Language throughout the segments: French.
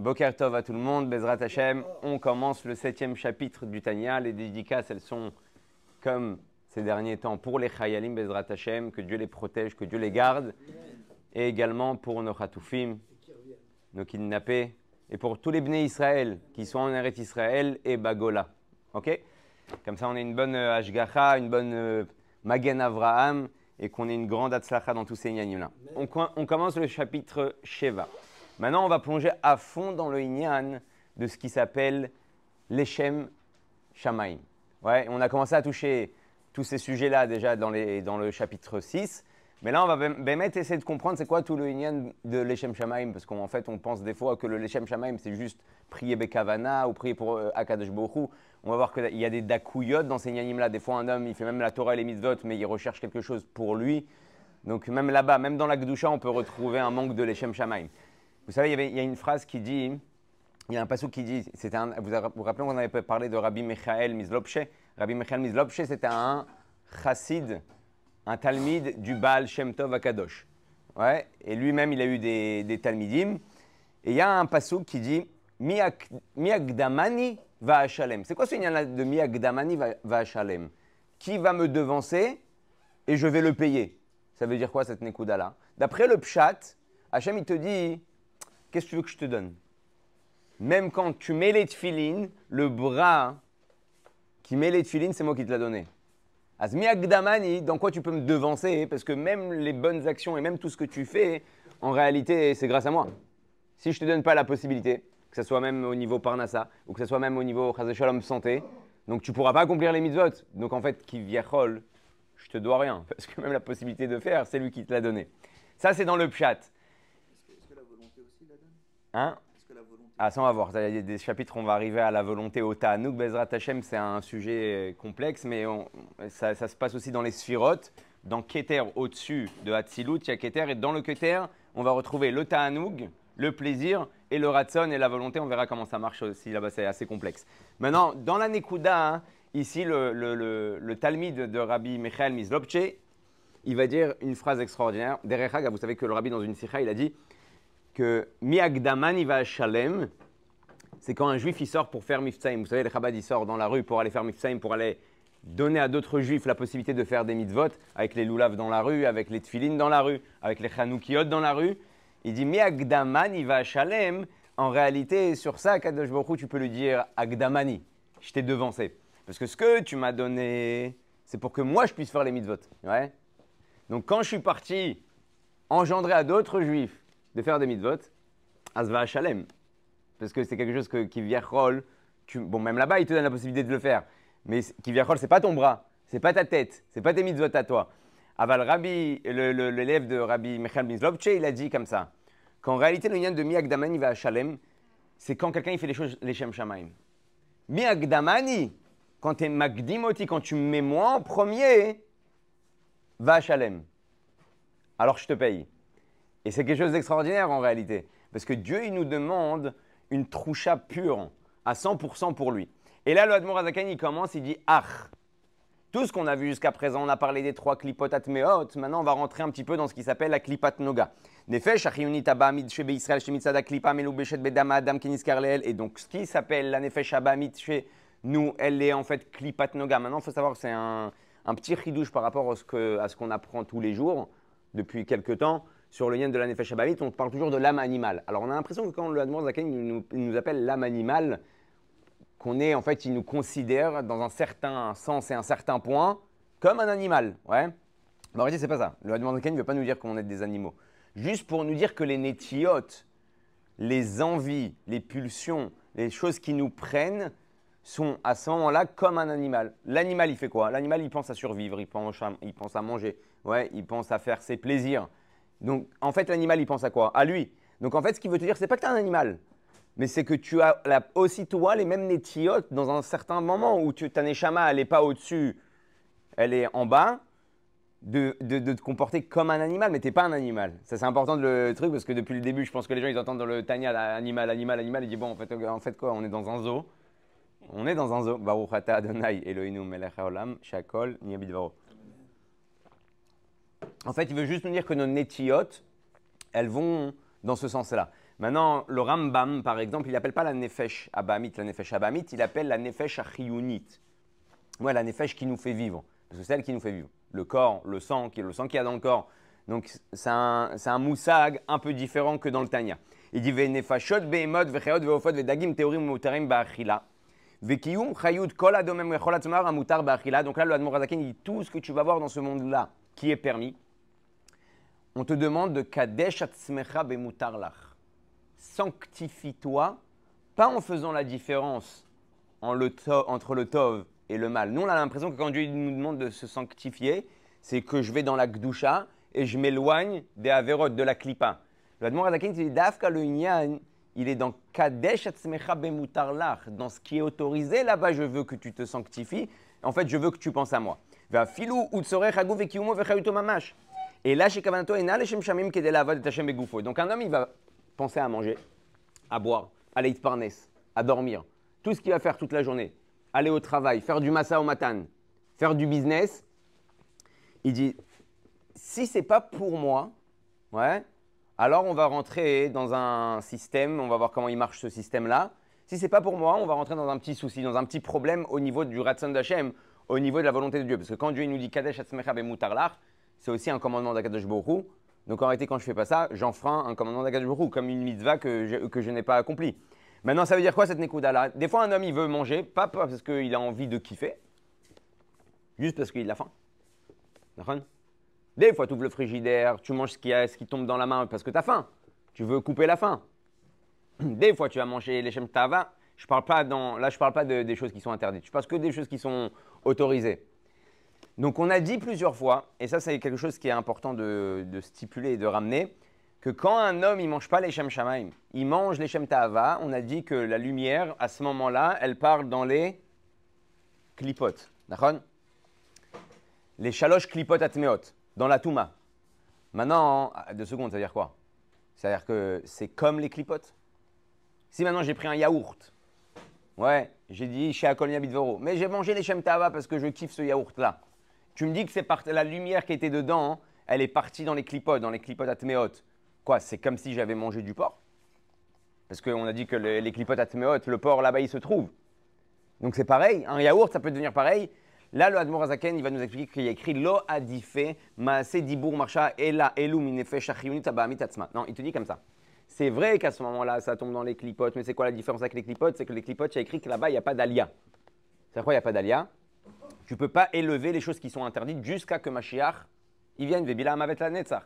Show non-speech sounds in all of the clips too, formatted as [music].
Boker Tov à tout le monde, Bezrat Hashem. On commence le septième chapitre du Tanya. Les dédicaces, elles sont comme ces derniers temps pour les Chayalim, Bezrat Hashem, que Dieu les protège, que Dieu les garde. Et également pour nos Khatoufim, nos kidnappés, et pour tous les Bnei Israël qui sont en Eretz Israël et Bagola. Ok? Comme ça, on a une bonne euh, Ashgacha, une bonne euh, Magen Avraham, et qu'on ait une grande Atzlacha dans tous ces Inyanim-là. On, on commence le chapitre Sheva. Maintenant, on va plonger à fond dans le Inyan de ce qui s'appelle l'Echem Shamaim. Ouais, on a commencé à toucher tous ces sujets-là déjà dans, le chapitre 6. Mais là, on va même essayer de comprendre c'est quoi tout le Inyan de l'Echem Shamaim. Parce qu'en fait, on pense des fois que le l'Echem Shamaim, c'est juste prier Bekavana ou prier pour euh, Akadosh. On va voir qu'il y a des Dakuyot dans ces Inyanim-là. Des fois, un homme, il fait même la Torah et les mitzvot, mais il recherche quelque chose pour lui. Donc, même là-bas, même dans la Gdusha, on peut retrouver un manque de l'Echem Shamaim. Vous savez, il y, a une phrase qui dit, il y a un passage qui dit, vous vous rappelez, on avait parlé de Rabbi Michael Mizlopche. Rabbi Michael Mizlopche, c'était un chassid, un talmid du Baal Shem Tov Akadosh. Ouais, et lui-même, il a eu des, des talmidim. Et il y a un passage qui dit, Miagdamani va à Shalem. C'est quoi ce lien de Miagdamani va à Shalem? Qui va me devancer et je vais le payer Ça veut dire quoi cette nekuda-là D'après le Pshat, Hachem, il te dit, Qu'est-ce que tu veux que je te donne? Même quand tu mets les tefilines, le bras qui met les tefilines, c'est moi qui te l'ai donné. Azmi Agdamani, dans quoi tu peux me devancer? Parce que même les bonnes actions et même tout ce que tu fais, en réalité, c'est grâce à moi. Si je ne te donne pas la possibilité, que ce soit même au niveau Parnassa, ou que ce soit même au niveau Shalom santé, donc tu ne pourras pas accomplir les mitzvot. Donc en fait, qui viachol, je te dois rien, [laughs] parce que même la possibilité de faire, c'est lui qui te l'a donné. Ça, c'est dans le pchat. Hein ah, ça, on va voir. Il y a des chapitres, on va arriver à la volonté au Ta'anouk. Bezrat Hashem, c'est un sujet complexe, mais ça, se passe aussi dans les sphirotes. Dans Keter, au-dessus de Hatzilut, il y a Keter. Et dans le Keter, on va retrouver le Ta'anouk, le plaisir et le Ratson et la volonté. On verra comment ça marche aussi là-bas, c'est assez complexe. Maintenant, dans la Nekuda, hein, ici, le, le, Talmud de Rabbi Michael Mizlopche, il va dire une phrase extraordinaire. Derech vous savez que le Rabbi, dans une sikha, il a dit que Miagdaman il va à Shalem, c'est quand un juif il sort pour faire Mifsaim. Vous savez, le Chabad il sort dans la rue pour aller faire Mifsaim, pour aller donner à d'autres juifs la possibilité de faire des mitzvot, avec les loulav dans la rue, avec les tfilines dans la rue, avec les chanoukiot dans la rue. Il dit Miagdaman va Shalem. En réalité, sur ça, Kadosh Baruch tu peux lui dire Agdamani, je t'ai devancé. Parce que ce que tu m'as donné, c'est pour que moi je puisse faire les mitzvot. Ouais Donc quand je suis parti engendrer à d'autres juifs de faire des mitzvot, Asva Shalem. Parce que c'est quelque chose que, qui vient bon, même là-bas, il te donne la possibilité de le faire. Mais vient c'est pas ton bras, c'est pas ta tête, c'est pas tes mitzvot à toi. Aval Rabbi, l'élève de Rabbi Michael Mizlovche, il a dit comme ça qu'en réalité, le lien de Miagdamani va à Shalem, c'est quand quelqu'un il fait les choses, les Shem Shamaim. Miagdamani, quand tu es Magdimoti, quand tu mets moi en premier, va à Shalem. Alors je te paye. Et c'est quelque chose d'extraordinaire en réalité. Parce que Dieu, il nous demande une troucha pure, à 100% pour lui. Et là, le Admor Azakan, il commence, il dit Ach. Tout ce qu'on a vu jusqu'à présent, on a parlé des trois klipot atmeot. Maintenant, on va rentrer un petit peu dans ce qui s'appelle la klipat noga. Nefesh, Bedama, Adam, Keniskarleel. Et donc, ce qui s'appelle la Nefesh Abamid, chez nous, elle est en fait klipat noga. Maintenant, il faut savoir que c'est un, un, petit ridouche par rapport à ce qu'on apprend tous les jours depuis quelques temps sur le lien de la Nefesh on parle toujours de l'âme animale. Alors on a l'impression que quand le Admor Zaken nous, nous appelle l'âme animale, qu'on est en fait, il nous considère dans un certain sens et un certain point comme un animal. Ouais. Mais en réalité, c'est pas ça. Le Admor Zaken ne veut pas nous dire qu'on est des animaux. Juste pour nous dire que les nétiotes, les envies, les pulsions, les choses qui nous prennent, sont à ce moment-là comme un animal. L'animal, il fait quoi? L'animal, il pense à survivre, il pense à, il pense à manger, ouais, il pense à faire ses plaisirs. Donc, en fait, l'animal, il pense à quoi? À lui. Donc, en fait, ce qu'il veut te dire, c'est pas que tu es un animal, mais c'est que tu as aussi, toi, les mêmes nétiotes dans un certain moment où tu, ta neshama, elle n'est pas au-dessus, elle est en bas, de, te comporter comme un animal, mais tu n'es pas un animal. Ça, c'est important de le truc, parce que depuis le début, je pense que les gens, ils entendent dans le Tanya, animal, animal, animal, ils disent, bon, en fait, en fait quoi On est dans un zoo. On est dans un zoo. Baruch Adonai Eloheinu melech haolam, shakol, niyabidvaro. En fait, il veut juste nous dire que nos netiotes, elles vont dans ce sens-là. Maintenant, le Rambam, par exemple, il n'appelle pas la Nefesh Abamit, la Nefesh Abamit, il appelle la Nefesh Achiyunit. Ouais, la Nefesh qui nous fait vivre, parce que c'est elle qui nous fait vivre. Le corps, le sang, le sang qu'il y a dans le corps. Donc, c'est un, un moussag un peu différent que dans le Tanya. Il dit Nefashot, Behemot, Vecheot, Veofot, Vedagim, Teorim, Mutarim, Ba'achila. Vekiyum, Chayut, Kol Adomem, Recholatmar, Amutar, Ba'achila. Donc là, le Admorazaken dit tout ce que tu vas voir dans ce monde-là qui est permis. On te demande de Kadesh Atzmecha Bemutar Lach sanctifie-toi, pas en faisant la différence entre le tov et le mal. Nous, on a l'impression que quand Dieu nous demande de se sanctifier, c'est que je vais dans la gdusha et je m'éloigne des averot, de la klipa. Le Admor Adakin dit Dafka le il est dans Kadesh Atzmecha Bemutarlach. Dans ce qui est autorisé, là-bas, je veux que tu te sanctifies. En fait, je veux que tu penses à moi. Et là, chez Kavanato, Donc, un homme, il va penser à manger, à boire, à aller parnes, à dormir, tout ce qu'il va faire toute la journée, aller au travail, faire du massa au matin, faire du business, il dit si c'est pas pour moi, ouais, alors on va rentrer dans un système, on va voir comment il marche ce système-là. Si c'est pas pour moi, on va rentrer dans un petit souci, dans un petit problème au niveau du Ratson d'Hachem, au niveau de la volonté de Dieu. Parce que quand Dieu nous dit Kadesh Atzmecha c'est aussi un commandement d'Akadosh Baruch donc en réalité, quand je fais pas ça, j'enfreins un commandement d'Akadosh comme une mitzvah que je, que je n'ai pas accomplie. Maintenant, ça veut dire quoi cette Nekuda-là Des fois, un homme, il veut manger, pas parce qu'il a envie de kiffer, juste parce qu'il a faim. Des fois, tu ouvres le frigidaire, tu manges ce qui, tombe dans la main parce que tu as faim. Tu veux couper la faim. [clears throat] Des fois, tu vas manger les tava. Je parle pas dans, là, je ne parle pas de, des choses qui sont interdites. Je parle que des choses qui sont autorisées. Donc on a dit plusieurs fois, et ça c'est quelque chose qui est important de, stipuler et de ramener, que quand un homme il mange pas les Shem Shamaim, il mange les Shem Ta'ava, on a dit que la lumière, à ce moment-là, elle parle dans les clipotes. D'accord? Les chaloches clipotes atmeot, dans la Touma. Maintenant, deux secondes, ça veut dire quoi? C'est-à-dire que c'est comme les clipotes. Si maintenant j'ai pris un yaourt, ouais, j'ai dit chez Akolia Bitvoro, mais j'ai mangé les Shem Ta'ava parce que je kiffe ce yaourt-là. Tu me dis que c'est la lumière qui était dedans, hein, elle est partie dans les clipotes, dans les clipotes atméotes. Quoi, c'est comme si j'avais mangé du porc? Parce qu'on a dit que les, clipotes atméotes, le porc là-bas, il se trouve. Donc c'est pareil, un yaourt, ça peut devenir pareil. Là, le Admor Azaken, il va nous expliquer qu'il y a écrit Lo adife maase dibur marcha ela elu minefe Non, il te dit comme ça. C'est vrai qu'à ce moment-là, ça tombe dans les clipotes, mais c'est quoi la différence avec les clipotes? C'est que les clipotes, il y a écrit que là-bas, il n'y a pas d'alia. C'est quoi, il n'y a pas d'alia? Tu peux pas élever les choses qui sont interdites jusqu'à que Mashiach il vienne.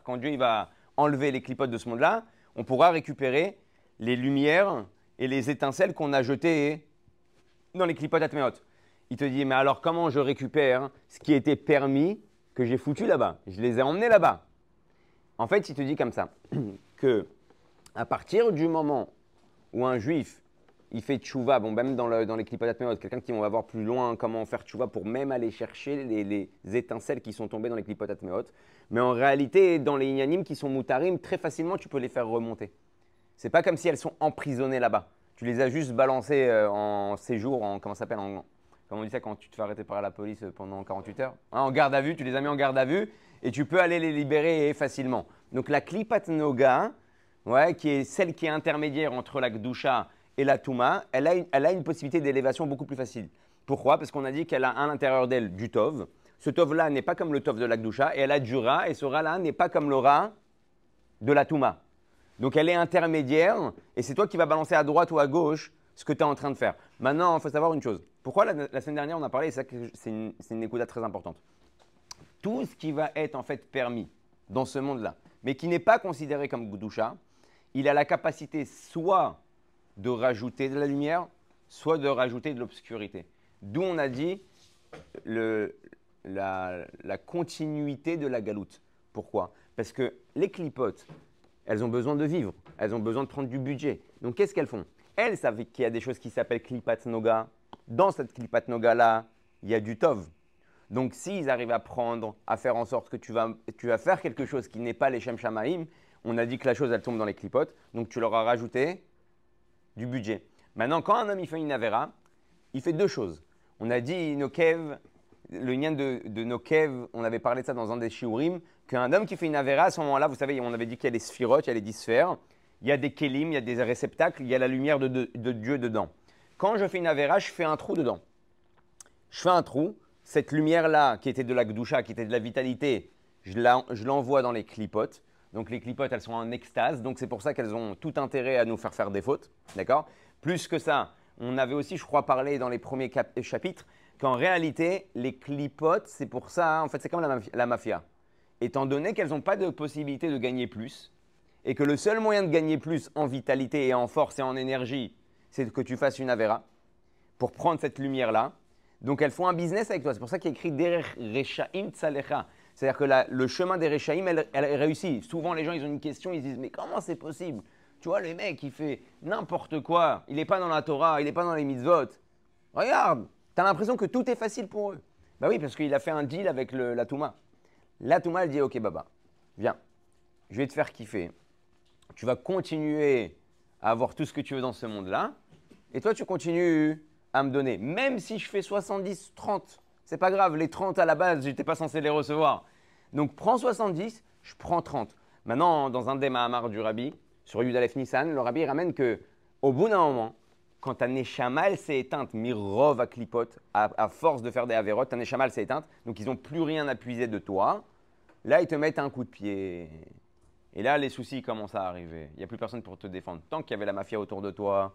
Quand Dieu il va enlever les clipotes de ce monde-là, on pourra récupérer les lumières et les étincelles qu'on a jetées dans les clipotes Atmeot. Il te dit, mais alors comment je récupère ce qui était permis que j'ai foutu là-bas? Je les ai emmenés là-bas. En fait, il te dit comme ça, [clears throat] que à partir du moment où un juif il fait tchouva, bon, même dans, le, dans les clipotes quelqu'un qui va voir plus loin comment faire tchouva pour même aller chercher les, étincelles qui sont tombées dans les clipotes Mais en réalité, dans les inanimes qui sont moutarim, très facilement, tu peux les faire remonter. C'est pas comme si elles sont emprisonnées là-bas. Tu les as juste balancées euh, en séjour, en, comment s'appelle en, Comment on dit ça quand tu te fais arrêter par la police pendant 48 heures? Hein, En garde à vue, tu les as mis en garde à vue et tu peux aller les libérer facilement. Donc la klipatnoga, ouais, qui est celle qui est intermédiaire entre la gdusha et la Touma, elle a une, possibilité d'élévation beaucoup plus facile. Pourquoi? Parce qu'on a dit qu'elle a à l'intérieur d'elle du Tov. Ce Tov-là n'est pas comme le Tov de l'Akdoucha, et elle a du Ra, et ce Ra-là n'est pas comme le Ra de la Touma. Donc elle est intermédiaire, et c'est toi qui vas balancer à droite ou à gauche ce que tu es en train de faire. Maintenant, il faut savoir une chose. Pourquoi la, semaine dernière on a parlé, c'est une, une écoute très importante. Tout ce qui va être en fait permis dans ce monde-là, mais qui n'est pas considéré comme Gdoucha, il a la capacité soit de rajouter de la lumière, soit de rajouter de l'obscurité. D'où on a dit la, continuité de la galoute. Pourquoi? Parce que les clipotes, elles ont besoin de vivre, elles ont besoin de prendre du budget. Donc qu'est-ce qu'elles font? Elles savent qu'il y a des choses qui s'appellent klipat noga. Dans cette klipat noga-là, il y a du tov. Donc s'ils arrivent à prendre, à faire en sorte que tu vas, tu vas faire quelque chose qui n'est pas les shem shamaim, on a dit que la chose, elle tombe dans les clipotes, donc tu leur as rajouté du budget. Maintenant, quand un homme il fait une avera, il fait deux choses. On a dit Nokev, le lien de, de Nokev, on avait parlé de ça dans un des shiurim, qu'un homme qui fait une avera, à ce moment-là, vous savez, on avait dit qu'il y a les sphirotes, il y a les dix sphères. il y a des kélim, il y a des réceptacles, il y a la lumière de, Dieu dedans. Quand je fais une avéra, je fais un trou dedans. Je fais un trou, cette lumière-là, qui était de la gdoucha, qui était de la vitalité, je l'envoie dans les clipotes. Donc les clipotes, elles sont en extase, donc c'est pour ça qu'elles ont tout intérêt à nous faire faire des fautes, d'accord? Plus que ça, on avait aussi, je crois, parlé dans les premiers chapitres qu'en réalité, les clipotes, c'est pour ça, en fait, c'est comme la mafia. Étant donné qu'elles n'ont pas de possibilité de gagner plus, et que le seul moyen de gagner plus en vitalité et en force et en énergie, c'est que tu fasses une Avera pour prendre cette lumière-là. Donc elles font un business avec toi. C'est pour ça qu'il a écrit Derer Rechaim Tzalecha. C'est-à-dire que le chemin des Rechaim, elle, elle réussit. Souvent, les gens, ils ont une question, ils disent Mais comment c'est possible? Tu vois, le mec, il fait n'importe quoi. Il n'est pas dans la Torah, il n'est pas dans les mitzvot. Regarde, tu as l'impression que tout est facile pour eux. Bah oui, parce qu'il a fait un deal avec la Touma. La Touma, elle dit Ok, Baba, viens, je vais te faire kiffer. Tu vas continuer à avoir tout ce que tu veux dans ce monde-là. Et toi, tu continues à me donner. Même si je fais 70, 30, c'est pas grave. Les 30 à la base, je n'étais pas censé les recevoir. Donc prends 70, je prends 30. Maintenant, dans un des Mahamar du Rabbi, sur Yudalef Nissan, le Rabbi ramène que au bout d'un moment, quand ta neshama elle s'est éteinte, mirov à clipote, à, force de faire des avérotes, ta neshama s'est éteinte, donc ils n'ont plus rien à puiser de toi. Là, ils te mettent un coup de pied. Et là, les soucis commencent à arriver. Il n'y a plus personne pour te défendre. Tant qu'il y avait la mafia autour de toi,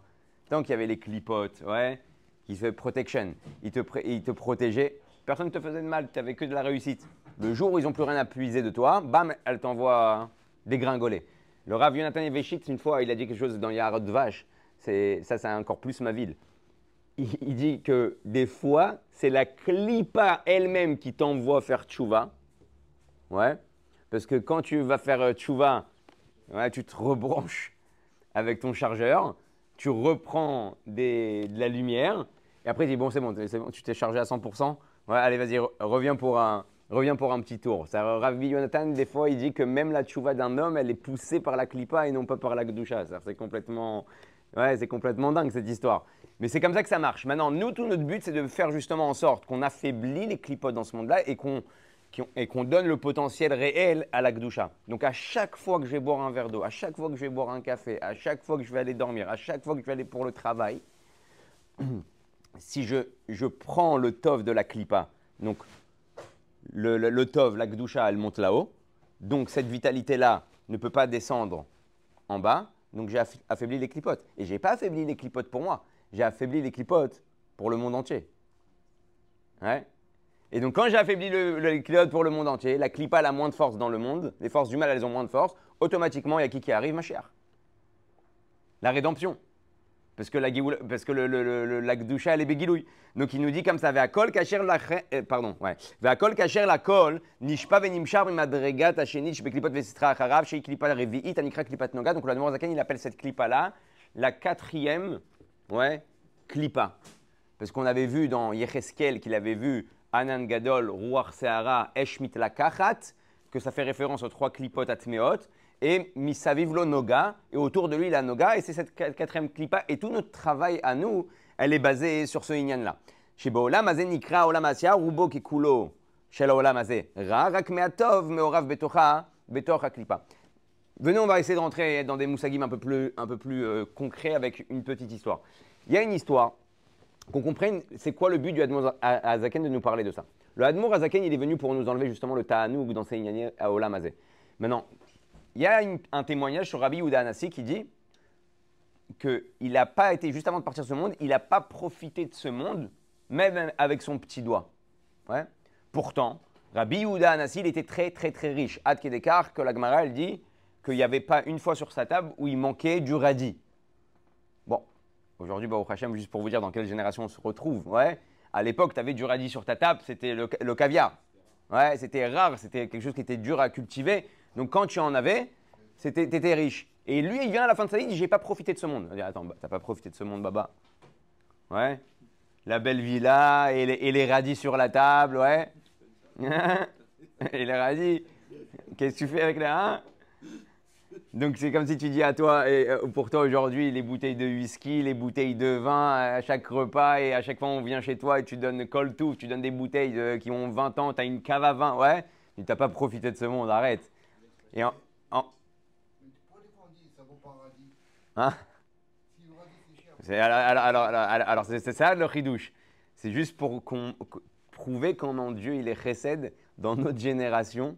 tant qu'il y avait les clipotes, ouais, qui fait protection, te, ils te protégeaient, personne ne te faisait de mal, tu n'avais que de la réussite. Le jour où ils n'ont plus rien à puiser de toi, bam, elle t'envoie dégringoler. Le Rav Yonatan Eveshit, une fois, il a dit quelque chose dans Yarod Vache. Ça, c'est encore plus ma ville. Il, dit que des fois, c'est la clipa elle-même qui t'envoie faire tchouva. Ouais. Parce que quand tu vas faire euh, tchouva, tu te rebranches avec ton chargeur, tu reprends de la lumière, et après tu dis bon c'est bon, tu t'es chargé à 100%, ouais, allez vas-y, reviens pour un, reviens pour un petit tour. Ça, Rav Yonatan, des fois, il dit que même la tchouva d'un homme, elle est poussée par la clipa et non pas par la gdoucha. C'est complètement, ouais, c'est complètement dingue cette histoire. Mais c'est comme ça que ça marche. Maintenant, nous, tout notre but, c'est de faire justement en sorte qu'on affaiblit les clipotes dans ce monde-là et qu'on donne le potentiel réel à la Gdusha. Donc à chaque fois que je vais boire un verre d'eau, à chaque fois que je vais boire un café, à chaque fois que je vais aller dormir, à chaque fois que je vais aller pour le travail, [clears throat] si je, je prends le tov de la klipa, donc le, le, tov, la Gdusha, elle monte là-haut, donc cette vitalité-là ne peut pas descendre en bas, donc j'ai affaibli les clipotes. Et je n'ai pas affaibli les clipotes pour moi, j'ai affaibli les clipotes pour le monde entier. Ouais. Et donc, quand j'ai affaibli le, le pour le monde entier, la clipa a moins de force dans le monde, les forces du mal, elles ont moins de force, automatiquement, il y a qui qui arrive, ma chère La rédemption. Parce que la, parce que la gdusha, elle est bégilouille. Donc, il nous dit comme ça, Ve'akol kacher la... Euh, pardon, ouais. Ve'akol kacher la kol, nishpa ve'nimshar b'madregat hashenish beklipot ve'sitra acharav, shei klipa revi'it, anikra klipat noga. Donc, le Zaken, il appelle cette clipa-là la quatrième, ouais, clipa. Parce qu'on avait vu dans Yecheskel qu'il avait vu Anan Gadol, Ruach Seara, Eshmit Lakachat, que ça fait référence aux trois clipotes Atmeot, et Misavivlo Noga, et autour de lui la Noga, et c'est cette quatrième clipa, et tout notre travail à nous, elle est basée sur ce inyan-là. Nikra Rubo Kikulo, Shel Ra, Rak Meatov, Meorav Betocha, Betocha Klipa. Venez, on va essayer de rentrer dans des moussagim un peu plus, un peu plus euh, concrets avec une petite histoire. Il y a une histoire qu'on comprenne c'est quoi le but du Admour Azaken de nous parler de ça. Le Admour Azaken, il est venu pour nous enlever justement le Ta'anoug dans ses à Olam Azé. Maintenant, il y a un témoignage sur Rabbi Anassi qui dit qu'il n'a pas été, juste avant de partir de ce monde, il n'a pas profité de ce monde, même avec son petit doigt. Ouais. Pourtant, Rabbi Anassi, il était très, très, très riche. Ad Kedekar, que la elle dit qu'il n'y avait pas une fois sur sa table où il manquait du radis. Aujourd'hui, au Hachem, juste pour vous dire dans quelle génération on se retrouve. Ouais. À l'époque, tu avais du radis sur ta table, c'était le, caviar. Ouais, c'était rare, c'était quelque chose qui était dur à cultiver. Donc quand tu en avais, tu étais riche. Et lui, il vient à la fin de sa vie, il dit J'ai pas profité de ce monde. Il dit Attends, t'as pas profité de ce monde, Baba Ouais. La belle villa et les, radis sur la table, ouais. [laughs] et les radis. Qu'est-ce que tu fais avec les. Hein donc c'est comme si tu dis à toi, euh, pour toi aujourd'hui, les bouteilles de whisky, les bouteilles de vin à chaque repas et à chaque fois on vient chez toi et tu donnes cold tout, tu donnes des bouteilles qui ont 20 ans, tu as une cave à vin, ouais, tu n'as pas profité de ce monde, arrête. Et en, en... Hein? Alors, alors, alors, c'est ça le ridouche. C'est juste pour prouver qu'en Dieu il est chesed dans notre génération.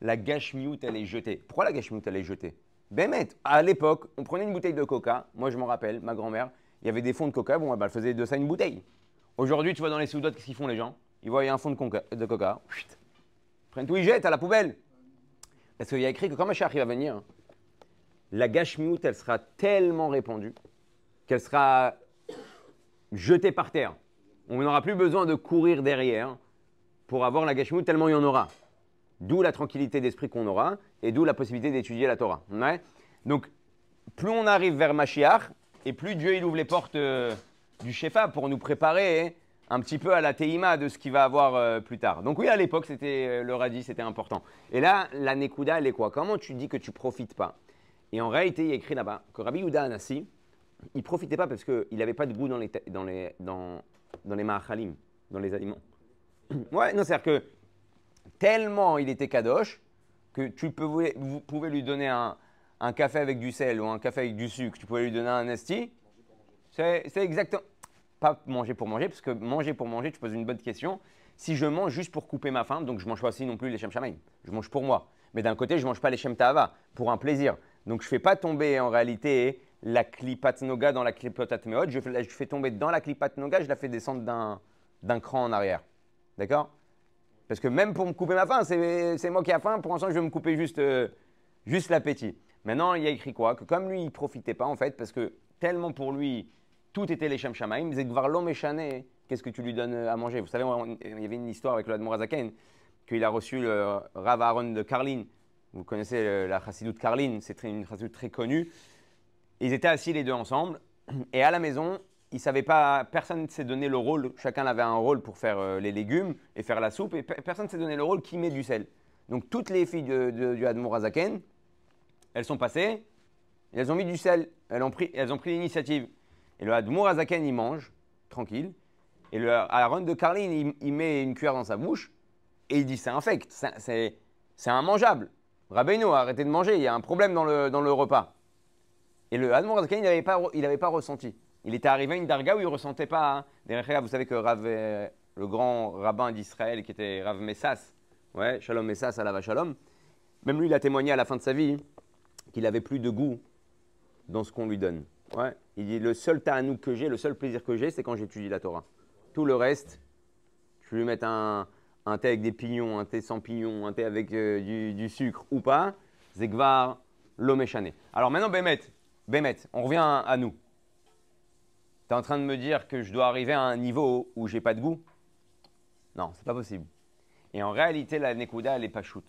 La gashmiout elle est jetée. Pourquoi la gashmiout elle est jetée? Bémet, à l'époque, on prenait une bouteille de coca. Moi je m'en rappelle, ma grand-mère, il y avait des fonds de coca. Bon, elle faisait de ça une bouteille. Aujourd'hui, tu vois dans les soudotes, qu'est-ce qu'ils font les gens? Ils voient, il y a un fond de coca. De prennent tout, ils jettent à la poubelle. Parce qu'il y a écrit que quand Machar va venir, la gashmiout elle sera tellement répandue qu'elle sera jetée par terre. On n'aura plus besoin de courir derrière pour avoir la gashmiout tellement il y en aura. D'où la tranquillité d'esprit qu'on aura et d'où la possibilité d'étudier la Torah. Donc, plus on arrive vers Mashiach, et plus Dieu il ouvre les portes euh, du Shefa pour nous préparer un petit peu à la Teima de ce qu'il va avoir euh, plus tard. Donc oui, à l'époque, c'était euh, le radis, c'était important. Et là, la Nekuda, elle est quoi? Comment tu dis que tu profites pas? Et en réalité, il y a écrit là-bas que Rabbi Yuda Anassi, il profitait pas parce qu'il n'avait pas de goût dans les, dans les, dans, dans les dans les aliments. [clears throat] ouais, non, c'est-à-dire que tellement il était kadosh que tu pouvais, vous pouvez lui donner un, un, café avec du sel ou un café avec du sucre, tu pouvais lui donner un esti. C'est exactement. Pas manger pour manger, parce que manger pour manger, tu poses une bonne question. Si je mange juste pour couper ma faim, donc je mange pas aussi non plus les shem je mange pour moi. Mais d'un côté, je mange pas les shem pour un plaisir. Donc je fais pas tomber en réalité la klipat noga dans la klipotat meod, je, je fais tomber dans la klipat noga, je la fais descendre d'un cran en arrière. D'accord? Parce que même pour me couper ma faim, c'est moi qui ai faim, pour l'instant je vais me couper juste, euh, juste l'appétit. Maintenant, il y a écrit quoi? Que comme lui, il profitait pas en fait, parce que tellement pour lui, tout était les Shem Shamaim, Zegvar l'homme qu'est-ce que tu lui donnes à manger? Vous savez, il y avait une histoire avec le Admorazaken, qu'il a reçu le Rav Aaron de Karlin. Vous connaissez la chassidut de Karlin, c'est une chassidut très connue. Ils étaient assis les deux ensemble, [clears throat] et à la maison, ils savaient pas, personne ne s'est donné le rôle, chacun avait un rôle pour faire euh, les légumes et faire la soupe, et personne ne s'est donné le rôle qui met du sel. Donc toutes les filles de, du Admorazaken, elles sont passées, elles ont mis du sel, elles ont pris l'initiative. Et le Admorazaken, il mange, tranquille, et le Aaron de Carline, il, met une cuillère dans sa bouche, et il dit c'est infect, c'est immangeable. Rabbeinu, arrêtez de manger, il y a un problème dans le, dans le repas. Et le Admorazaken, il n'avait pas, pas ressenti. Il était arrivé à une darga où il ne ressentait pas. Hein. Vous savez que Rav, euh, le grand rabbin d'Israël, qui était Rav Messas, ouais, Shalom Messas, Alava Shalom, même lui, il a témoigné à la fin de sa vie qu'il avait plus de goût dans ce qu'on lui donne. Ouais. Il dit le seul ta'anouk que j'ai, le seul plaisir que j'ai, c'est quand j'étudie la Torah. Tout le reste, je lui mettre un, thé avec des pignons, un thé sans pignons, un thé avec euh, du, sucre ou pas. Zegvar, l'omeshane. Alors maintenant, Bémet, Bémet, on revient à, nous. Tu es en train de me dire que je dois arriver à un niveau où j'ai pas de goût? Non, c'est pas possible. Et en réalité, la Nekuda, elle n'est pas shoot.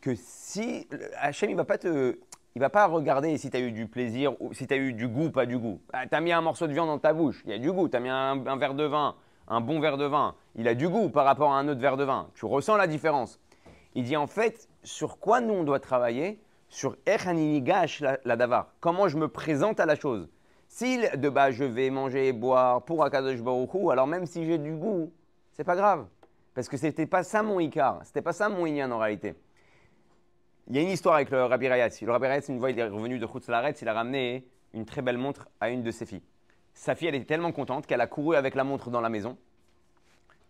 Que si. Hachem, il va pas te il va pas regarder si tu as eu du plaisir ou si tu as eu du goût, pas du goût. Ah, tu as mis un morceau de viande dans ta bouche, il y a du goût. Tu as mis un, verre de vin, un bon verre de vin, il a du goût par rapport à un autre verre de vin. Tu ressens la différence. Il dit en fait, sur quoi nous on doit travailler? Sur Echaninigash la, davar. Comment je me présente à la chose? Si de bas je vais manger et boire pour Akadosh Baruch alors même si j'ai du goût, c'est pas grave. Parce que c'était pas ça mon Icar, c'était pas ça mon Inyan en réalité. Il y a une histoire avec le Rabbi Rayatz. Le Rabbi Rayatz, une fois, il est revenu de Laretz, il a ramené une très belle montre à une de ses filles. Sa fille, elle était tellement contente qu'elle a couru avec la montre dans la maison.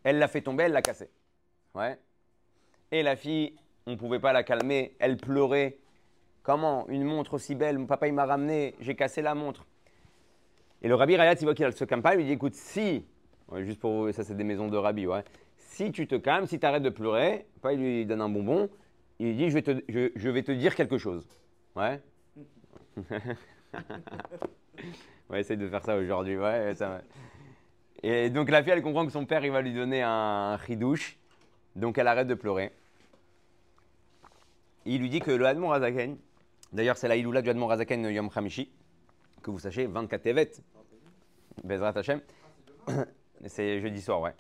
Elle l'a fait tomber, elle l'a cassée. Ouais. Et la fille, on ne pouvait pas la calmer, elle pleurait. Comment Une montre aussi belle, mon papa il m'a ramené, j'ai cassé la montre. Et le Rabbi Rayat, il voit qu'il se calme pas, il lui dit écoute, si, juste pour vous, ça c'est des maisons de Rabbi, ouais. Si tu te calmes, si tu arrêtes de pleurer, pas il lui donne un bonbon, il dit je vais te, je, vais te dire quelque chose. Ouais [laughs] Ouais, essaye de faire ça aujourd'hui. Ouais, ça Et donc la fille, elle comprend que son père, il va lui donner un, ridouche. Donc elle arrête de pleurer. il lui dit que le Admon Razaken, d'ailleurs c'est la Iloula du Admon Razaken Yom Hamishi, que vous sachez, 24 Tevet, Bezrat Hashem. C'est jeudi soir, ouais.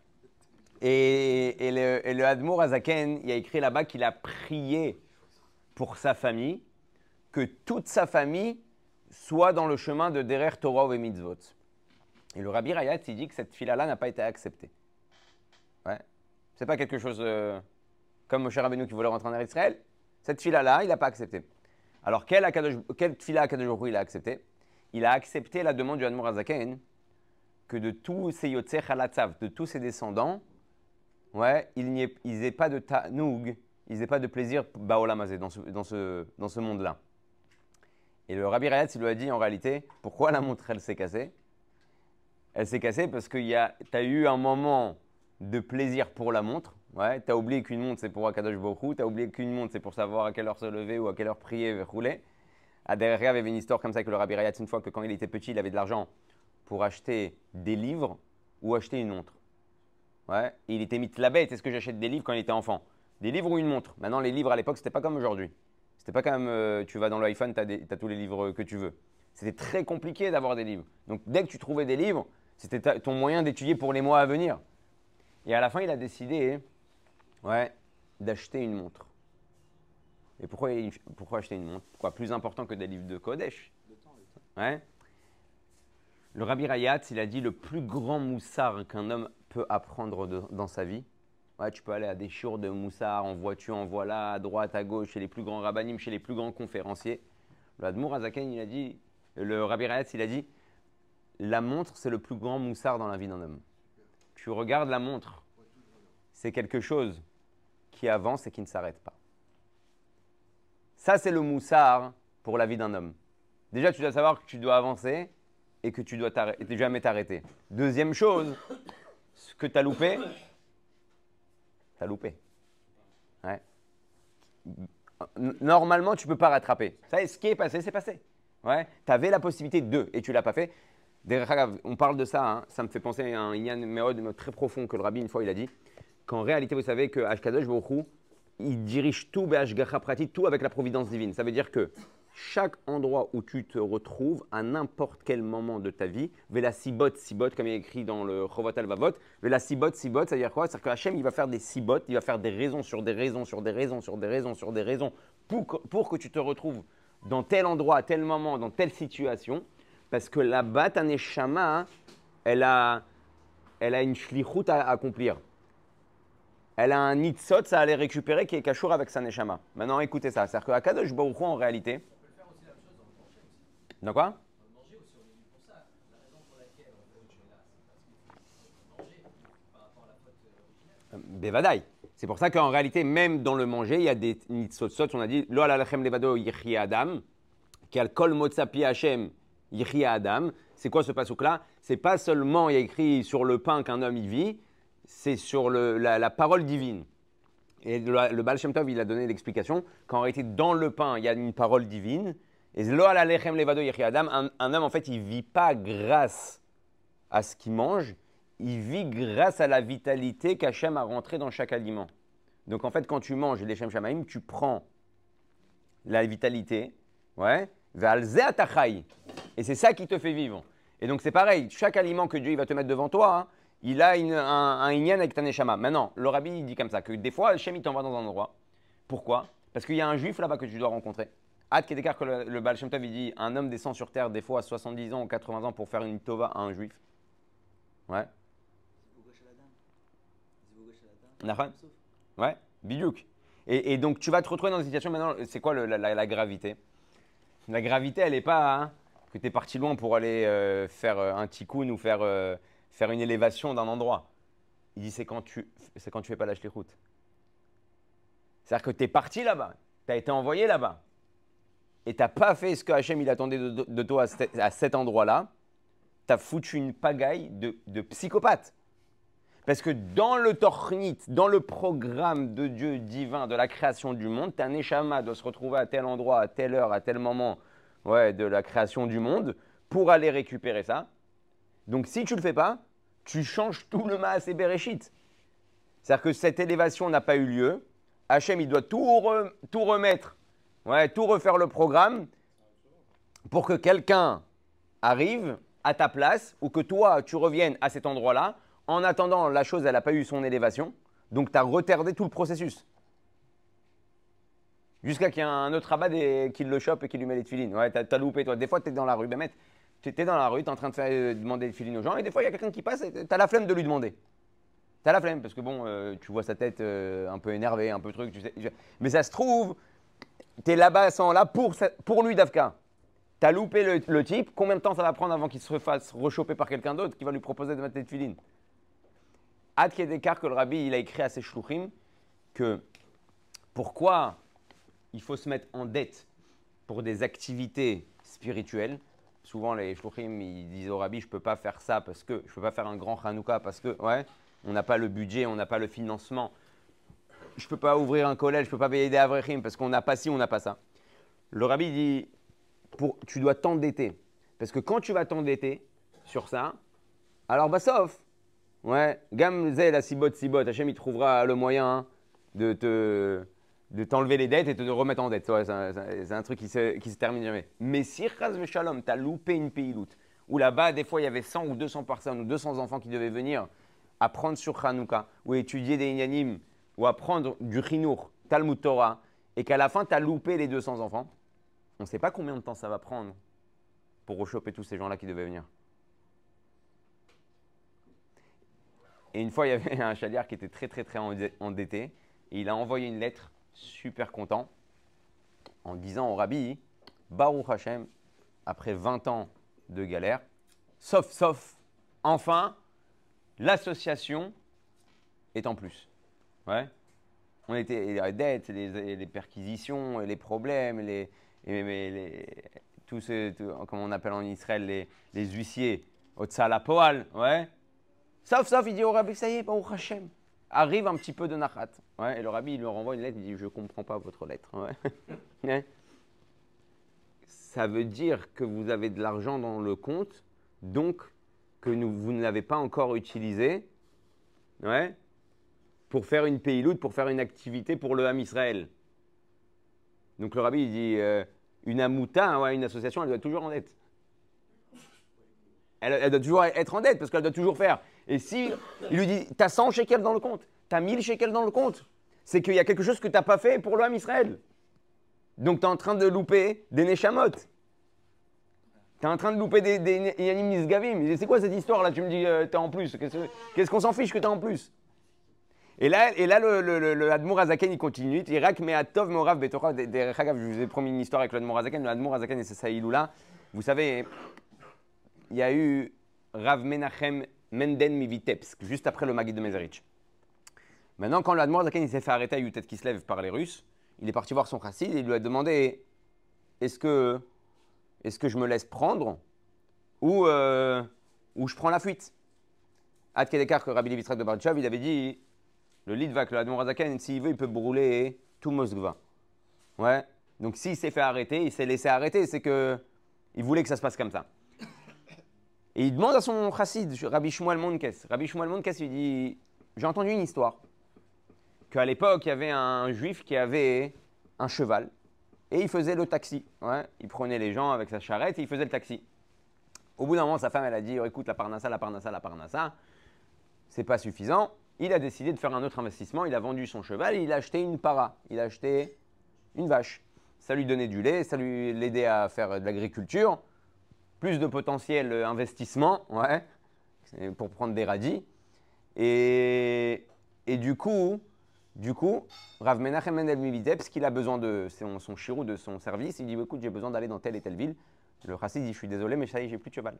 Et, le, et Admour Azaken, il a écrit là-bas qu'il a prié pour sa famille, que toute sa famille soit dans le chemin de Derer Torah et Mitzvot. Et le Rabbi Rayat, il dit que cette fila-là n'a pas été acceptée. Ouais. C'est pas quelque chose euh, comme Moshe Rabbeinu qui voulait rentrer en Israël. Cette fila-là, il n'a pas accepté. Alors, quel, Akadosh, quel fila Akadosh il a accepté Il a accepté la demande du Admor Azaken que de tous ses Yotzer Halatzav, de tous ses descendants, ouais, ils n'aient pas de ta'noug, ils n'aient pas de plaisir baolamazé dans ce, dans ce, monde-là. Et le Rabbi Rayat, il lui a dit en réalité, pourquoi la montre, elle s'est cassée? Elle s'est cassée parce que tu as eu un moment de plaisir pour la montre, Ouais, tu as oublié qu'une montre c'est pour Akadosh Bokhu, tu as oublié qu'une montre c'est pour savoir à quelle heure se lever ou à quelle heure prier, rouler. À derrière, il y avait une histoire comme ça que le Rabbi Rayat, une fois que quand il était petit, il avait de l'argent pour acheter des livres ou acheter une montre. Ouais, il était mis la bête, est-ce que j'achète des livres quand il était enfant Des livres ou une montre Maintenant, les livres à l'époque, c'était pas comme aujourd'hui. C'était pas comme euh, tu vas dans l'iPhone, tu as, tous les livres que tu veux. C'était très compliqué d'avoir des livres. Donc, dès que tu trouvais des livres, c'était ton moyen d'étudier pour les mois à venir. Et à la fin, il a décidé Ouais, d'acheter une montre. Et pourquoi, acheter une montre? Pourquoi plus important que des livres de Kodesh? Le Rabbi Rayat, il a dit le plus grand moussard qu'un homme apprendre dans sa vie. Tu peux aller à des chours de moussard en voiture, en voilà, à droite, à gauche, chez les plus grands rabbinim, chez les plus grands conférenciers. Le Azaken, il a dit, le Rabbi Rayat, il a dit, la montre, c'est le plus grand moussard dans la vie d'un homme. Tu regardes la montre, c'est quelque chose qui avance et qui ne s'arrête pas. Ça, c'est le moussard pour la vie d'un homme. Déjà, tu dois savoir que tu dois avancer et que tu dois jamais t'arrêter. Deuxième chose, ce que tu as loupé, tu as loupé. Normalement, tu ne peux pas rattraper. Ça, ce qui est passé, c'est passé. Ouais. Tu avais la possibilité de et tu l'as pas fait. On parle de ça, hein. ça me fait penser à un Inyan Meod très profond que le rabbi, une fois, il a dit qu'en réalité, vous savez que Ashkadosh il dirige tout, tout avec la providence divine. Ça veut dire que chaque endroit où tu te retrouves, à n'importe quel moment de ta vie, Vela Sibot, Sibot, comme il est écrit dans le Chovot Vavot, Vela Sibot, Sibot, ça veut dire quoi? C'est-à-dire que Hachem, il va faire des Sibot, il va faire des raisons sur des raisons, sur des raisons, sur des raisons, sur des raisons, pour que, que tu te retrouves dans tel endroit, à tel moment, dans telle situation, parce que là-bas, ta Neshama, elle a, elle a une shlichut à accomplir elle a un nitzot, ça allait récupérer qui est kachour avec sa neshama. Maintenant, écoutez ça. C'est-à-dire qu'à Kadosh Baruch en réalité. On peut faire aussi la même chose dans le manger quoi? Le. Bevadaï. C'est pour ça qu'en réalité, même dans le manger, il y a des nitzot. On a dit Lo alalachem levado yichri adam, kol motzapi Hashem yichri adam. C'est quoi ce pasouk-là? C'est pas seulement il y a écrit sur le pain qu'un homme y vit c'est sur la, parole divine. Et le, le Baal Shem Tov, il a donné l'explication qu'en réalité, dans le pain, il y a une parole divine. Et lo levado adam, un, homme, en fait, il vit pas grâce à ce qu'il mange, il vit grâce à la vitalité qu'Hachem a rentré dans chaque aliment. Donc, en fait, quand tu manges les Shem Shamaim, tu prends la vitalité, ouais, et c'est ça qui te fait vivre. Et donc, c'est pareil, chaque aliment que Dieu va te mettre devant toi, hein, il a un, un avec ta neshama. Maintenant, le rabbi dit comme ça, que des fois, Hachem il t'envoie dans un endroit. Pourquoi? Parce qu'il y a un juif là-bas que tu dois rencontrer. Ad que le, Baal Shem Tov, il dit un homme descend sur terre des fois à 70 ans ou 80 ans pour faire une tova à un juif. Ouais. Ouais, bidouk. Et, donc tu vas te retrouver dans une situation maintenant, c'est quoi la, la, gravité? La gravité, elle n'est pas hein, que tu es parti loin pour aller euh, faire euh, un tikkun ou faire euh, faire une élévation d'un endroit. Il dit c'est quand tu c'est quand tu fais pas la route. C'est-à-dire que tu es parti là-bas, tu as été envoyé là-bas, et tu n'as pas fait ce que Hachem il attendait de, toi à cet, endroit-là, tu as foutu une pagaille de, psychopathe. Parce que dans le tornit, dans le programme de Dieu divin, de la création du monde, un échama doit se retrouver à tel endroit, à telle heure, à tel moment de la création du monde pour aller récupérer ça. Donc si tu ne le fais pas, tu changes tout le Maas et Bereshit. C'est-à-dire que cette élévation n'a pas eu lieu. Hachem, il doit tout, tout remettre, ouais, tout refaire le programme pour que quelqu'un arrive à ta place ou que toi, tu reviennes à cet endroit-là. En attendant, la chose, elle n'a pas eu son élévation. Donc, tu as retardé tout le processus. Jusqu'à qu'il y ait un autre rabat qui le chope et qui lui met les filines. Ouais, tu as, loupé, toi. Des fois, tu es dans la rue. Ben, tu étais dans la rue, tu es en train de faire, euh, demander le filines aux gens, et des fois, il y a quelqu'un qui passe, et tu as la flemme de lui demander. Tu as la flemme, parce que bon, euh, tu vois sa tête euh, un peu énervée, un peu truc, tu sais. Mais ça se trouve, Tu es là-bas sans là pour, pour lui, Dafka. Tu as loupé le, type. Combien de temps ça va prendre avant qu'il se fasse rechoper par quelqu'un d'autre qui va lui proposer de mettre des filines Ad d'écart que le rabbi il a écrit à ses shluchim que pourquoi il faut se mettre en dette pour des activités spirituelles. Souvent, les shluchim, ils disent au rabbi, je ne peux pas faire ça parce que je ne peux pas faire un grand Hanouka parce que, ouais, on n'a pas le budget, on n'a pas le financement. Je ne peux pas ouvrir un collège, je ne peux pas payer des avrechim parce qu'on n'a pas ci, on n'a pas ça. Le rabbi dit, pour, tu dois t'endetter. Parce que quand tu vas t'endetter sur ça, alors bah sauf, ouais, gam la sibot sibot, Hachem il trouvera le moyen de te de t'enlever les dettes et de te remettre en dette. c'est un, truc qui se, qui se termine jamais. Mais si Shalom, tu loupé une peiloute, où là-bas, des fois, il y avait 100 ou 200 personnes ou 200 enfants qui devaient venir apprendre sur Hanouka, ou étudier des Inyanim, ou apprendre du Chinour, Talmud Torah, et qu'à la fin, tu as loupé les 200 enfants, on ne sait pas combien de temps ça va prendre pour rechoper tous ces gens-là qui devaient venir. Et une fois, il y avait un chaliard qui était très, très, très endetté, et il a envoyé une lettre super content en disant au rabbi, Baruch Hashem, après 20 ans de galère, sauf, sauf, enfin, l'association est en plus. Ouais. On était les dettes, les, perquisitions, les problèmes, les, les, tout ce, comme on appelle en Israël, les, les huissiers, au la poal, ouais. Sauf, sauf, il dit au rabbi, ça y est, Baruch Hashem arrive un petit peu de Nachat. Ouais, et le rabbi, il lui renvoie une lettre, il dit Je ne comprends pas votre lettre. [laughs] Ouais. Ça veut dire que vous avez de l'argent dans le compte, donc que vous ne l'avez pas encore utilisé ouais, pour faire une payloute, pour faire une activité pour le Ham Israël. Donc le rabbi, il dit euh, Une amouta, ouais, une association, elle doit toujours en dette. Elle, doit toujours être en dette parce qu'elle doit toujours faire et si il lui dit, tu as 100 shekels dans le compte, tu as 1000 shekels dans le compte, c'est qu'il y a quelque chose que tu n'as pas fait pour l'homme Israël. Donc tu es en train de louper des Neshamot. Tu es en train de louper des, des Yanim Nisgavim. C'est quoi cette histoire là Tu me dis, euh, tu es en plus. Qu'est-ce qu'on s'en fiche que tu es en plus? Et là, et là, le, le, le, Admour Azaken, il continue. Irak, mais Atov, Morav, Betorah. Je vous ai promis une histoire avec l'Admour Azaken. Le Admour Azaken et Saïloula. Vous savez, il y a eu Rav Menachem Menden Mivitepsk, juste après le Magid de Mezerich. Maintenant, quand l'Admorazaken il s'est fait arrêter à Yutet Kislev par les Russes, il est parti voir son chassid et il lui a demandé est-ce que, est que je me laisse prendre ou, euh, ou je prends la fuite? Ad Kedekar, que Rabbi Levitrak de Barchav, il avait dit le Litvak, le Admorazaken, s'il veut, il peut brûler tout Moskva. Ouais. Donc s'il s'est fait arrêter, il s'est laissé arrêter, c'est que il voulait que ça se passe comme ça. Et il demande à son chassid, Rabbi Shmuel Monkes. Rabbi Shmuel Monkes lui dit J'ai entendu une histoire. Qu'à l'époque, il y avait un juif qui avait un cheval. Et il faisait le taxi. Ouais, il prenait les gens avec sa charrette et il faisait le taxi. Au bout d'un moment, sa femme, elle a dit Écoute, la parnassa, la parnassa, la parnassa, c'est pas suffisant. Il a décidé de faire un autre investissement. Il a vendu son cheval il a acheté une para. Il a acheté une vache. Ça lui donnait du lait, ça lui l'aidait à faire de l'agriculture plus de potentiel investissement, ouais, pour prendre des radis. Et, et du coup, du coup, Rav Menachem Mendel qu'il a besoin de son, son chirou, de son service, il dit écoute, j'ai besoin d'aller dans telle et telle ville. Le chassid dit je suis désolé, mais ça y est, j'ai plus de cheval.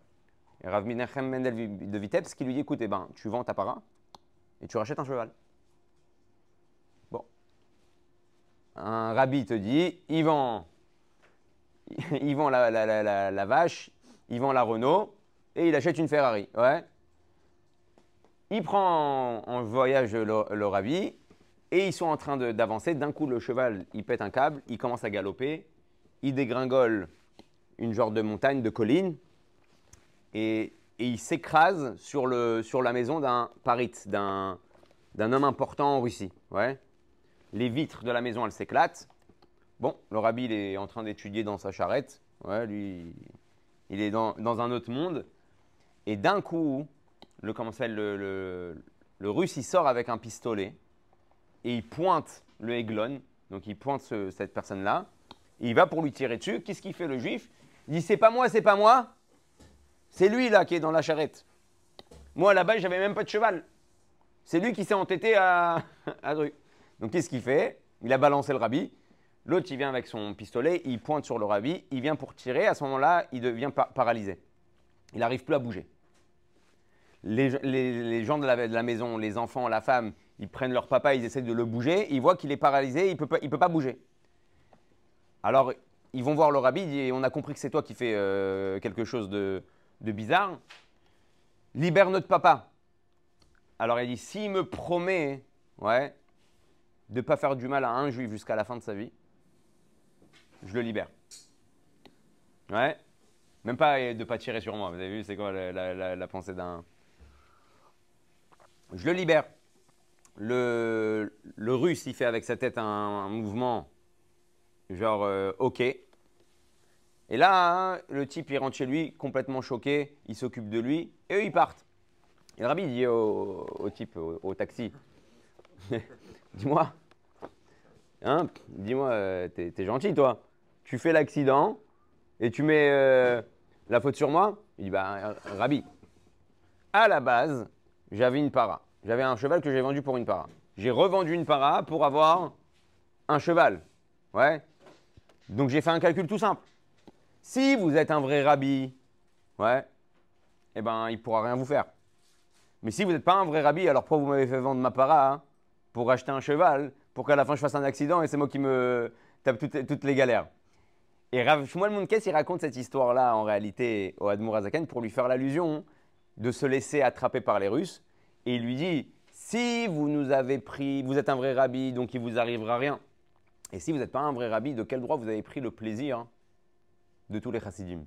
Et Rav Menachem Mendel de Vitebsk, qui lui dit écoute, eh ben, tu vends ta para et tu rachètes un cheval. Bon. Un rabbi te dit il vend, [laughs] la, vache, il vend la Renault et il achète une Ferrari. Ouais. Il prend en, voyage le, rabbi et ils sont en train d'avancer. D'un coup, le cheval, il pète un câble, il commence à galoper, il dégringole une genre de montagne, de colline et, il s'écrase sur, sur la maison d'un parit, d'un homme important en Russie. Ouais. Les vitres de la maison, elles s'éclatent. Bon, le rabbi, il est en train d'étudier dans sa charrette. Ouais, lui, il est dans, un autre monde. Et d'un coup, le, comment le, le, russe, il sort avec un pistolet et il pointe le Eglon, donc il pointe cette personne-là, il va pour lui tirer dessus. Qu'est-ce qu'il fait le juif? Il dit C'est pas moi, c'est pas moi, c'est lui là qui est dans la charrette. Moi là-bas, j'avais même pas de cheval. C'est lui qui s'est entêté à, [laughs] à Donc qu'est-ce qu'il fait? Il a balancé le rabbi. L'autre, il vient avec son pistolet, il pointe sur le rabbi, il vient pour tirer. À ce moment-là, il devient paralysé. Il n'arrive plus à bouger. Les, gens de la, maison, les enfants, la femme, ils prennent leur papa, ils essaient de le bouger. Ils voient qu'il est paralysé, il ne peut, pas, peut pas bouger. Alors, ils vont voir le rabbi, et on a compris que c'est toi qui fais euh, quelque chose de, de bizarre. Libère notre papa. Alors il dit, s'il me promet ouais, de ne pas faire du mal à un juif jusqu'à la fin de sa vie, je le libère. Ouais. Même pas de ne pas tirer sur moi. Vous avez vu, c'est quoi la, pensée d'un. Je le libère. Le, russe, il fait avec sa tête un, mouvement genre euh, OK. Et là, hein, le type, il rentre chez lui complètement choqué, il s'occupe de lui, et eux, ils partent. Et le rabbi dit au, type, au, taxi, [laughs] dis-moi, hein, dis-moi, euh, t'es, gentil toi, tu fais l'accident et tu mets euh, la faute sur moi? Il dit, bah, rabbi, à la base, j'avais une para. J'avais un cheval que j'ai vendu pour une para. J'ai revendu une para pour avoir un cheval. Ouais. Donc j'ai fait un calcul tout simple. Si vous êtes un vrai rabbi, ouais, eh ben il pourra rien vous faire. Mais si vous n'êtes pas un vrai rabbi, alors pourquoi vous m'avez fait vendre ma para hein, pour acheter un cheval, pour qu'à la fin je fasse un accident et c'est moi qui me tape toutes, les galères? Et Rav Shmuel Munkes, il raconte cette histoire-là en réalité au Admour Azaken pour lui faire l'allusion de se laisser attraper par les Russes. Et il lui dit si vous nous avez pris, vous êtes un vrai rabbi, donc il vous arrivera rien. Et si vous n'êtes pas un vrai rabbi, de quel droit vous avez pris le plaisir de tous les chassidim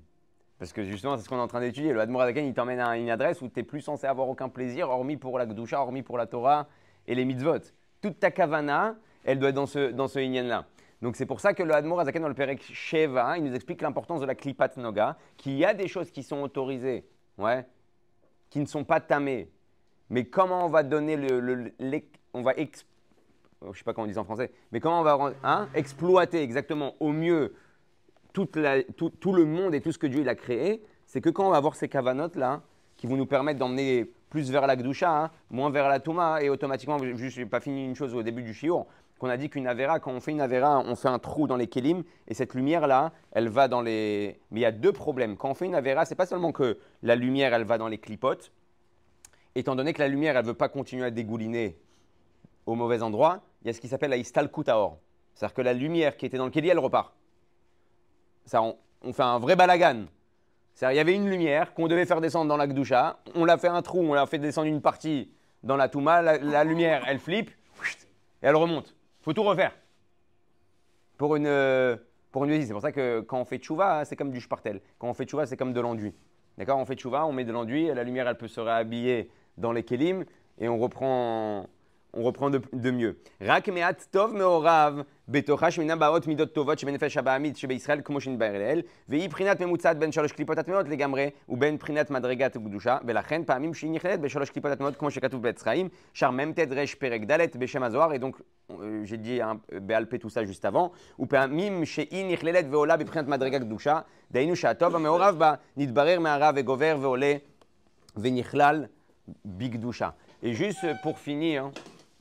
parce que justement, c'est ce qu'on est en train d'étudier. Le Admor il t'emmène à une adresse où tu n'es plus censé avoir aucun plaisir, hormis pour la Gdusha, hormis pour la Torah et les mitzvot. Toute ta kavana, elle doit être dans ce, dans ce là Donc c'est pour ça que le Admor dans le Perek Sheva, il nous explique l'importance de la Klipat Noga, qu'il y a des choses qui sont autorisées, ouais, qui ne sont pas tamées. Mais comment on va donner le. on va je sais pas comment on dit en français, mais comment on va hein, exploiter exactement au mieux tout, le monde et tout ce que Dieu il a créé, c'est que quand on va avoir ces cavanotes là, qui vont nous permettre d'emmener plus vers la Gdusha, hein, moins vers la Touma, et automatiquement, je n'ai pas fini une chose au début du Shiur, qu'on a dit qu'une Avera, quand on fait une Avera, on fait un trou dans les Kelim, et cette lumière-là, elle va dans les... Mais il y a deux problèmes. Quand on fait une Avera, c'est pas seulement que la lumière, elle va dans les clipotes, étant donné que la lumière, elle ne veut pas continuer à dégouliner au mauvais endroit, il y a ce qui s'appelle la Istal Kutaor. C'est-à-dire que la lumière qui était dans le Keli, elle repart on, fait un vrai balagan. Il y avait une lumière qu'on devait faire descendre dans la Gdoucha. On l'a fait un trou, on l'a fait descendre une partie dans la Touma. La, lumière, elle flippe et elle remonte. faut tout refaire. Pour une, euh, pour une C'est pour ça que quand on fait tchouva, c'est comme du spartel. Quand on fait tchouva, c'est comme de l'enduit. D'accord? On fait tchouva, on met de l'enduit, la lumière, elle peut se réhabiller dans les kélim et on reprend, on reprend de, de mieux. Rak meat tov meorav. בתוכה שמינם באות מידות טובות שבנפש הבעמית שבישראל כמו שנתבהר לעיל, והיא בחינת ממוצעת בין שלוש קליפות הטמעות לגמרי ובין בחינת מדרגת הקדושה, ולכן פעמים שהיא נכללת בשלוש קליפות הטמעות כמו שכתוב בעץ חיים, שר מ"ט ר' פרק ד' בשם הזוהר, j'ai dit בעל פה tout ופעמים שהיא נכללת ועולה בבחינת מדרגת קדושה, דהיינו שהטוב המעורב בה נתברר מהרע וגובר ועולה ונכלל בקדושה. Et juste pour finir,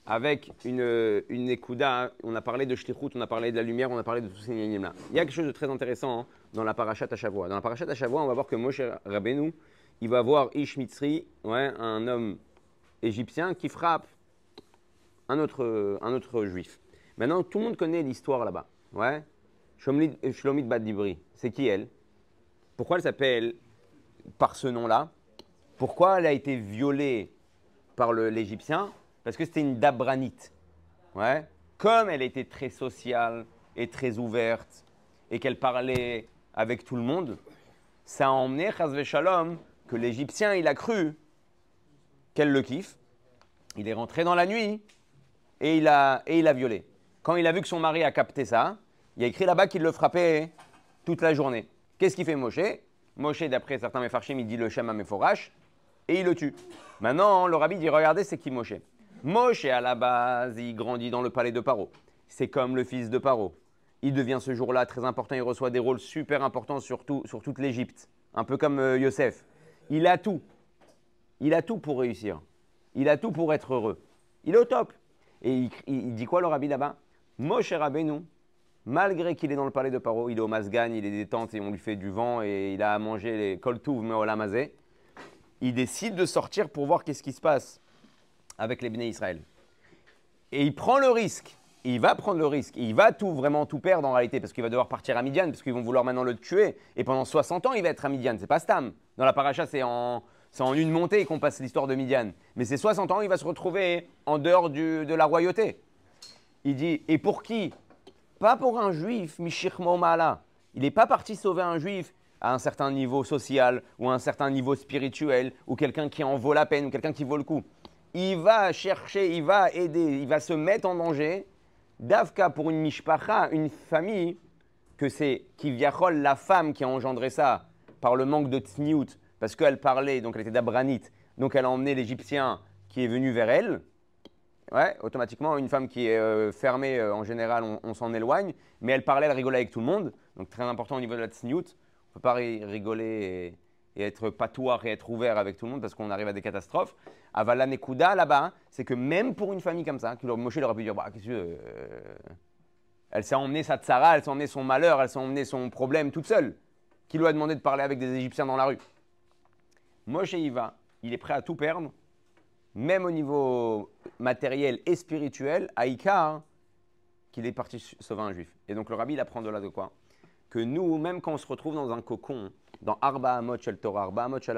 avec une, une ékouda. On a parlé de shlichut, on a parlé de la lumière, on a parlé de tous ces là Il y a quelque chose de très intéressant hein, dans la parachat à Dans la parachat à on va voir que Moshe Rabbeinu, il va voir Ish Mitzri, ouais, un homme égyptien qui frappe un autre, un autre juif. Maintenant, tout le monde connaît l'histoire là-bas. Ouais. Shlomit Bad Dibri. C'est qui elle? Pourquoi elle s'appelle par ce nom-là? Pourquoi elle a été violée par l'Égyptien? Parce que c'était une dabranite. Ouais. Comme elle était très sociale et très ouverte et qu'elle parlait avec tout le monde, ça a emmené Chazve Shalom que l'Égyptien, il a cru qu'elle le kiffe. Il est rentré dans la nuit et il a, et il a violé. Quand il a vu que son mari a capté ça, il a écrit là-bas qu'il le frappait toute la journée. Qu'est-ce qu'il fait Moshe? Moshe, d'après certains Mefarshim, il dit le Shem à Meforash et il le tue. Maintenant, le rabbi dit regardez, c'est qui Moshe? Moshe, à la base, il grandit dans le palais de Paro. C'est comme le fils de Paro. Il devient ce jour-là très important, il reçoit des rôles super importants sur, sur toute l'Égypte. Un peu comme euh, Yosef. Il a tout. Il a tout pour réussir. Il a tout pour être heureux. Il est au top. Et il, dit quoi le rabbi là-bas? Moshe Rabbeinu, malgré qu'il est dans le palais de Paro, il est au Masgan, il est détente et on lui fait du vent et il a à manger les koltouv meolamazé, il décide de sortir pour voir qu'est-ce qui se passe avec les Bnei Israël. Et il prend le risque, il va prendre le risque, il va tout vraiment tout perdre en réalité parce qu'il va devoir partir à Midian parce qu'ils vont vouloir maintenant le tuer et pendant 60 ans il va être à Midian, c'est pas Stam. Dans la paracha c'est en, en une montée qu'on passe l'histoire de Midian. Mais c'est 60 ans, il va se retrouver en dehors de la royauté. Il dit, et pour qui? Pas pour un juif, Mishir Mala. Il n'est pas parti sauver un juif à un certain niveau social ou à un certain niveau spirituel ou quelqu'un qui en vaut la peine ou quelqu'un qui vaut le coup. Il va chercher, il va aider, il va se mettre en danger. Davka pour une mishpacha, une famille, que c'est Kivyachol, la femme qui a engendré ça par le manque de tsniout, parce qu'elle parlait, donc elle était d'abranite, donc elle a emmené l'Égyptien qui est venu vers elle. Ouais, automatiquement, une femme qui est euh, fermée, euh, en général, on, s'en éloigne. Mais elle parlait, elle rigolait avec tout le monde. Donc très important au niveau de la tsniout. On ne peut pas rigoler être patoir et être ouvert avec tout le monde parce qu'on arrive à des catastrophes. Avala Nekuda, là-bas, hein, c'est que même pour une famille comme ça, Moshe aurait pu dire, bah, qu'est-ce que euh, Elle s'est emmenée sa tsara, elle s'est emmenée son malheur, elle s'est emmenée son problème toute seule. Qui lui a demandé de parler avec des Égyptiens dans la rue? Moshe y va, il est prêt à tout perdre même au niveau matériel et spirituel, Aïka, hein, qu'il est parti sauver un juif. Et donc le rabbi, il apprend de là de quoi? Que nous, même quand on se retrouve dans un cocon, dans Arba Amot Torah, Arba Amot Shel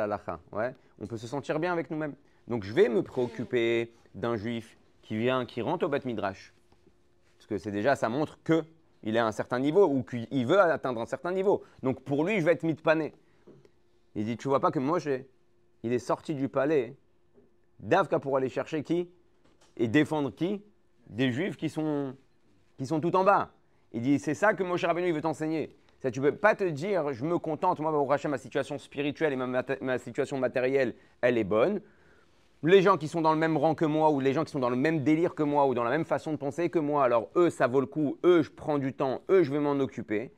ouais, on peut se sentir bien avec nous-mêmes. Donc je vais me préoccuper d'un juif qui vient, qui rentre au Beth Midrash. Parce que c'est déjà, ça montre que il est à un certain niveau ou qu'il veut atteindre un certain niveau. Donc pour lui, je vais être mis de pané. Il dit, tu vois pas que Moshe, il est sorti du palais Davka pour aller chercher qui Et défendre qui? Des juifs qui sont, qui sont tout en bas. Il dit c'est ça que Moshe Rabbeinu veut t'enseigner. Ça, tu ne peux pas te dire je me contente, moi au rachat ma situation spirituelle et ma, situation matérielle, elle est bonne. Les gens qui sont dans le même rang que moi ou les gens qui sont dans le même délire que moi ou dans la même façon de penser que moi, alors eux ça vaut le coup, eux je prends du temps, eux je vais m'en occuper.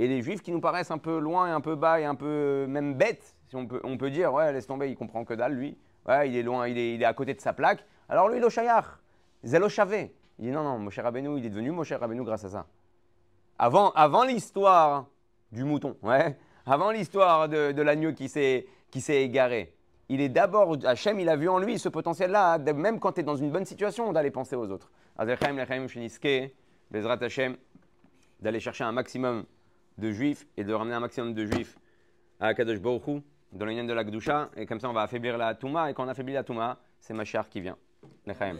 Et les juifs qui nous paraissent un peu loin et un peu bas et un peu même bêtes, si on peut, on peut dire ouais laisse tomber, il comprend que dalle lui il est loin, il est, il est à côté de sa plaque. Alors lui, il est Zelo Il dit non, non, Moshe Rabbeinu, il est devenu Moshe Rabbeinu grâce à ça. Avant, l'histoire du mouton, avant l'histoire de, l'agneau qui s'est, égaré, il est d'abord, Hachem, il a vu en lui ce potentiel-là, même quand tu es dans une bonne situation, d'aller penser aux autres. Bezrat Hachem, d'aller chercher un maximum de juifs et de ramener un maximum de juifs à Kadosh Baruch dans l'union de la Gdusha, et comme ça on va affaiblir la Touma, et quand on affaiblit la Touma, c'est Machar qui vient. Nechaim.